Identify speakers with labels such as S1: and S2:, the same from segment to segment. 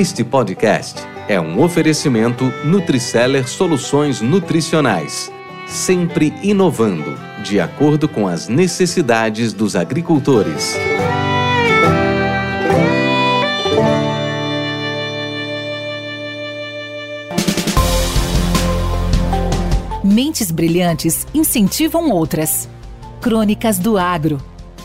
S1: Este podcast é um oferecimento Nutriceller Soluções Nutricionais, sempre inovando, de acordo com as necessidades dos agricultores.
S2: Mentes brilhantes incentivam outras. Crônicas do Agro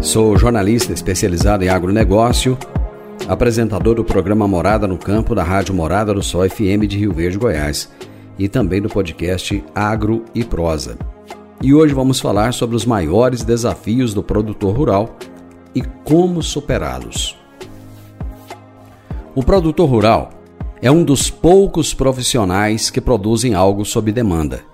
S3: Sou jornalista especializado em agronegócio, apresentador do programa Morada no Campo da Rádio Morada do Sol FM de Rio Verde, Goiás, e também do podcast Agro e Prosa. E hoje vamos falar sobre os maiores desafios do produtor rural e como superá-los. O produtor rural é um dos poucos profissionais que produzem algo sob demanda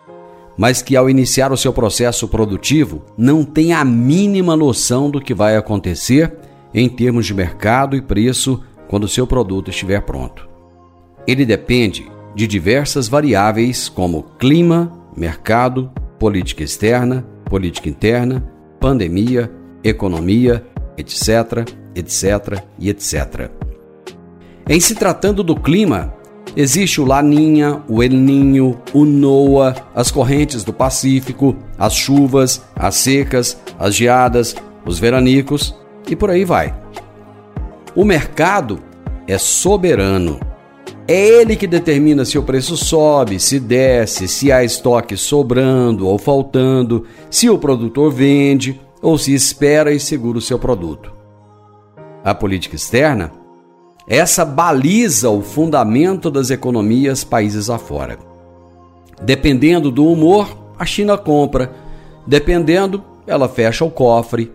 S3: mas que ao iniciar o seu processo produtivo não tem a mínima noção do que vai acontecer em termos de mercado e preço quando o seu produto estiver pronto. Ele depende de diversas variáveis como clima, mercado, política externa, política interna, pandemia, economia, etc, etc e etc. Em se tratando do clima, Existe o Laninha, o El Ninho, o Noa, as correntes do Pacífico, as chuvas, as secas, as geadas, os veranicos e por aí vai. O mercado é soberano. É ele que determina se o preço sobe, se desce, se há estoque sobrando ou faltando, se o produtor vende ou se espera e segura o seu produto. A política externa essa baliza o fundamento das economias países afora. Dependendo do humor, a China compra. Dependendo, ela fecha o cofre.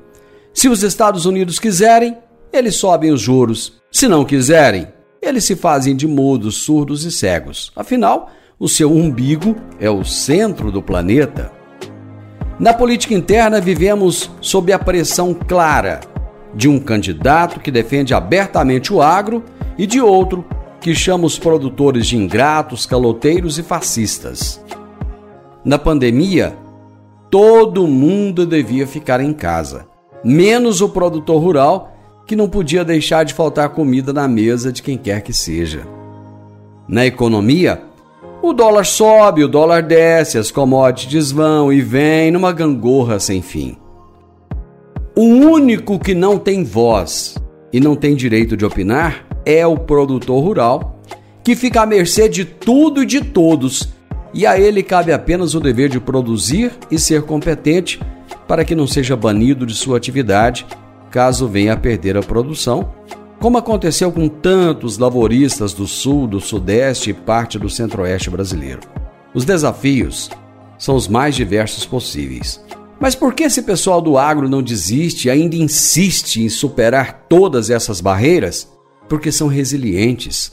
S3: Se os Estados Unidos quiserem, eles sobem os juros. Se não quiserem, eles se fazem de mudos, surdos e cegos. Afinal, o seu umbigo é o centro do planeta. Na política interna, vivemos sob a pressão clara de um candidato que defende abertamente o agro e de outro que chama os produtores de ingratos, caloteiros e fascistas. Na pandemia, todo mundo devia ficar em casa, menos o produtor rural, que não podia deixar de faltar comida na mesa de quem quer que seja. Na economia, o dólar sobe, o dólar desce, as commodities vão e vêm numa gangorra sem fim. O único que não tem voz e não tem direito de opinar é o produtor rural, que fica à mercê de tudo e de todos, e a ele cabe apenas o dever de produzir e ser competente para que não seja banido de sua atividade caso venha a perder a produção, como aconteceu com tantos lavoristas do sul, do sudeste e parte do centro-oeste brasileiro. Os desafios são os mais diversos possíveis. Mas por que esse pessoal do agro não desiste e ainda insiste em superar todas essas barreiras? Porque são resilientes,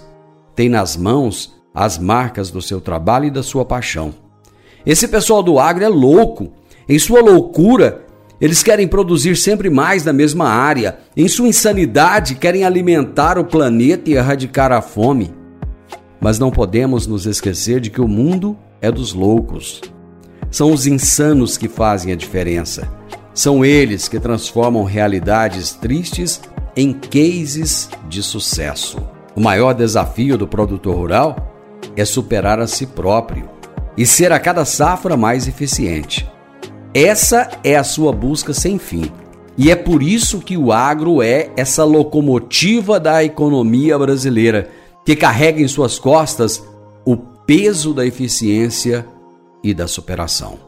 S3: têm nas mãos as marcas do seu trabalho e da sua paixão. Esse pessoal do agro é louco. Em sua loucura, eles querem produzir sempre mais na mesma área. Em sua insanidade, querem alimentar o planeta e erradicar a fome. Mas não podemos nos esquecer de que o mundo é dos loucos. São os insanos que fazem a diferença. São eles que transformam realidades tristes em cases de sucesso. O maior desafio do produtor rural é superar a si próprio e ser a cada safra mais eficiente. Essa é a sua busca sem fim. E é por isso que o agro é essa locomotiva da economia brasileira, que carrega em suas costas o peso da eficiência e da superação.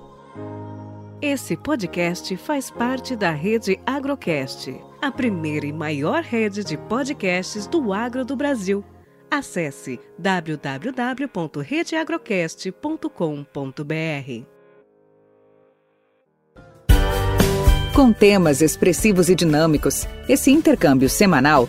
S2: Esse podcast faz parte da rede Agrocast, a primeira e maior rede de podcasts do agro do Brasil. Acesse www.redeagrocast.com.br. Com temas expressivos e dinâmicos, esse intercâmbio semanal